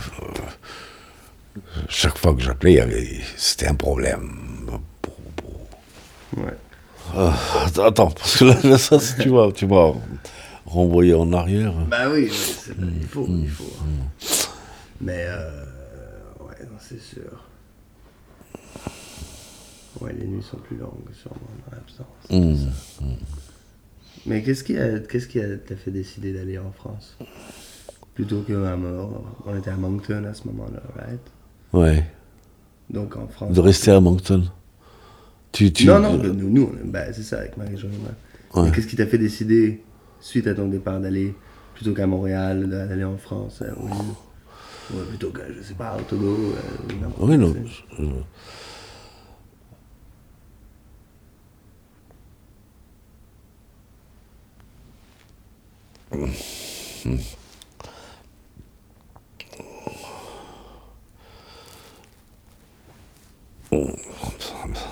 [SPEAKER 1] chaque fois que j'appelais, c'était un problème.
[SPEAKER 4] Ouais.
[SPEAKER 1] Ah, attends, parce que là, ça, tu vois, tu vas renvoyer en arrière.
[SPEAKER 4] Bah oui, oui, c'est vrai, il faut, il faut. hein. Mais euh, ouais, c'est sûr. Ouais, les nuits sont plus longues, sûrement, dans l'absence. Mais qu'est-ce qui t'a fait décider d'aller en France? Plutôt qu'à mort. On était à Moncton à ce moment-là, right?
[SPEAKER 1] Ouais,
[SPEAKER 4] Donc en France.
[SPEAKER 1] de rester à Moncton? Tu, tu,
[SPEAKER 4] Non, non, nous, nous bah, c'est ça, avec moi.
[SPEAKER 1] Ouais.
[SPEAKER 4] Qu'est-ce qui t'a fait décider, suite à ton départ d'aller plutôt qu'à Montréal, d'aller en France euh, ou, oh. plutôt que, je sais pas, au Togo euh,
[SPEAKER 1] Oui, non. <laughs>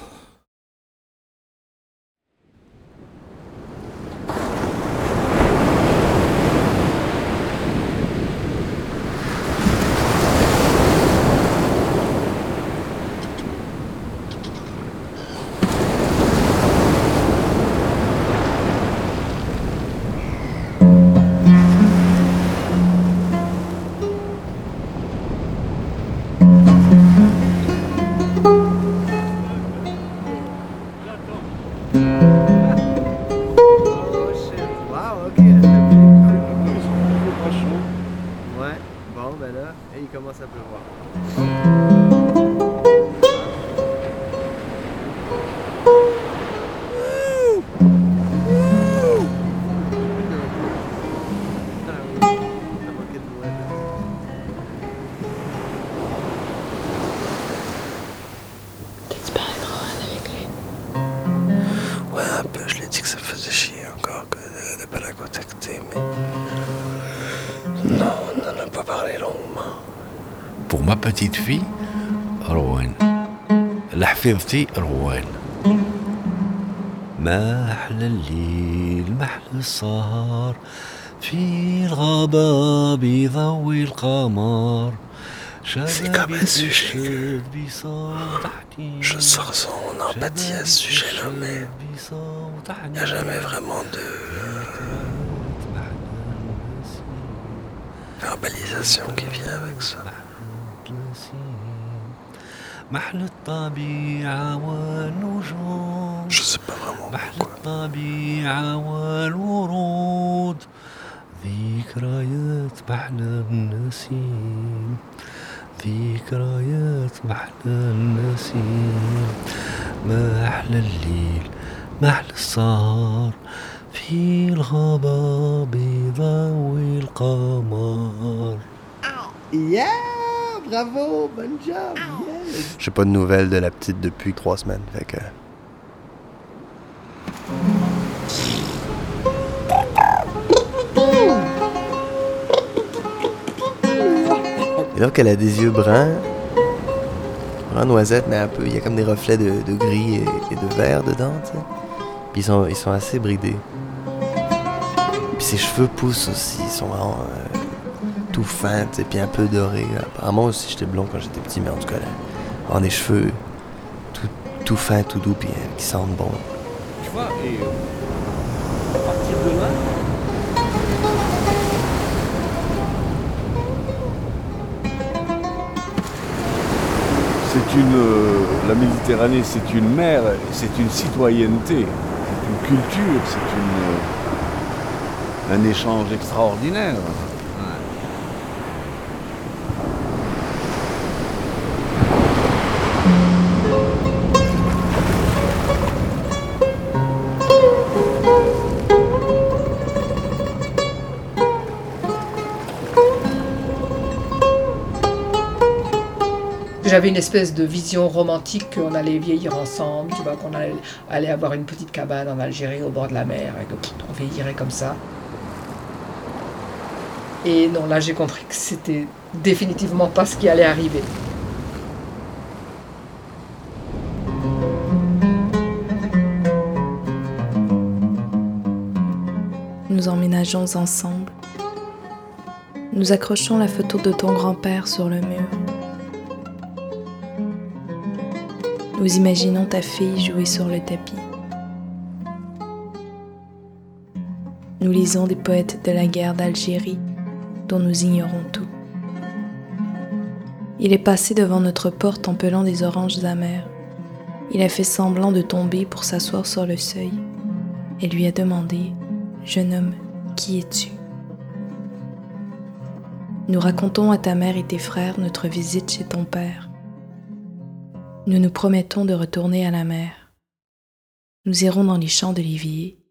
[SPEAKER 4] Ouais, bon, ben là, et il commence à pleuvoir.
[SPEAKER 1] لحفيظتي روان ما أحلى الليل ما أحلى السهر في الغابة بضوء القمر
[SPEAKER 4] C'est comme un sujet. Je
[SPEAKER 1] Je
[SPEAKER 4] sens son empathie à ce sujet-là, mais il n'y a jamais vraiment de verbalisation qui vient avec ça.
[SPEAKER 1] محل الطبيعة والنجوم محل. الطبيعة والورود. ذكريات محلى النسيم. ذكريات محلى النسيم. ما أحلى الليل ما أحلى السهر. في الغابة بضوء القمر.
[SPEAKER 4] Yeah! Bravo! Bon job! Yes! J'ai pas de nouvelles de la petite depuis trois semaines, fait que. Et donc, elle a des yeux bruns, brun noisette, mais un peu. Il y a comme des reflets de, de gris et, et de vert dedans, tu sais. Puis ils sont, ils sont assez bridés. Puis ses cheveux poussent aussi, ils sont vraiment euh, tout sais, puis un peu dorés. Apparemment aussi, j'étais blond quand j'étais petit, mais en tout cas, là, avoir des cheveux tout, tout fins, tout doux, puis euh, qui sentent bon.
[SPEAKER 1] Tu vois, et euh, à partir de là,
[SPEAKER 5] C'est une. euh, la Méditerranée, c'est une mer, c'est une citoyenneté, c'est une culture, c'est une. euh, un échange extraordinaire.
[SPEAKER 2] J'avais une espèce de vision romantique qu'on allait vieillir ensemble, tu vois, qu'on allait, allait avoir une petite cabane en Algérie au bord de la mer et que pff, on vieillirait comme ça. Et non, là j'ai compris que c'était définitivement pas ce qui allait arriver.
[SPEAKER 3] Nous emménageons ensemble. Nous accrochons la photo de ton grand-père sur le mur. Nous imaginons ta fille jouer sur le tapis. Nous lisons des poètes de la guerre d'Algérie dont nous ignorons tout. Il est passé devant notre porte en pelant des oranges amères. Il a fait semblant de tomber pour s'asseoir sur le seuil et lui a demandé Jeune homme, qui es-tu? Nous racontons à ta mère et tes frères notre visite chez ton père. Nous nous promettons de retourner à la mer. Nous irons dans les champs d'oliviers.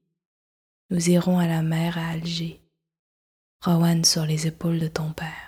[SPEAKER 3] Nous irons à la mer à Alger. Rowan sur les épaules de ton père.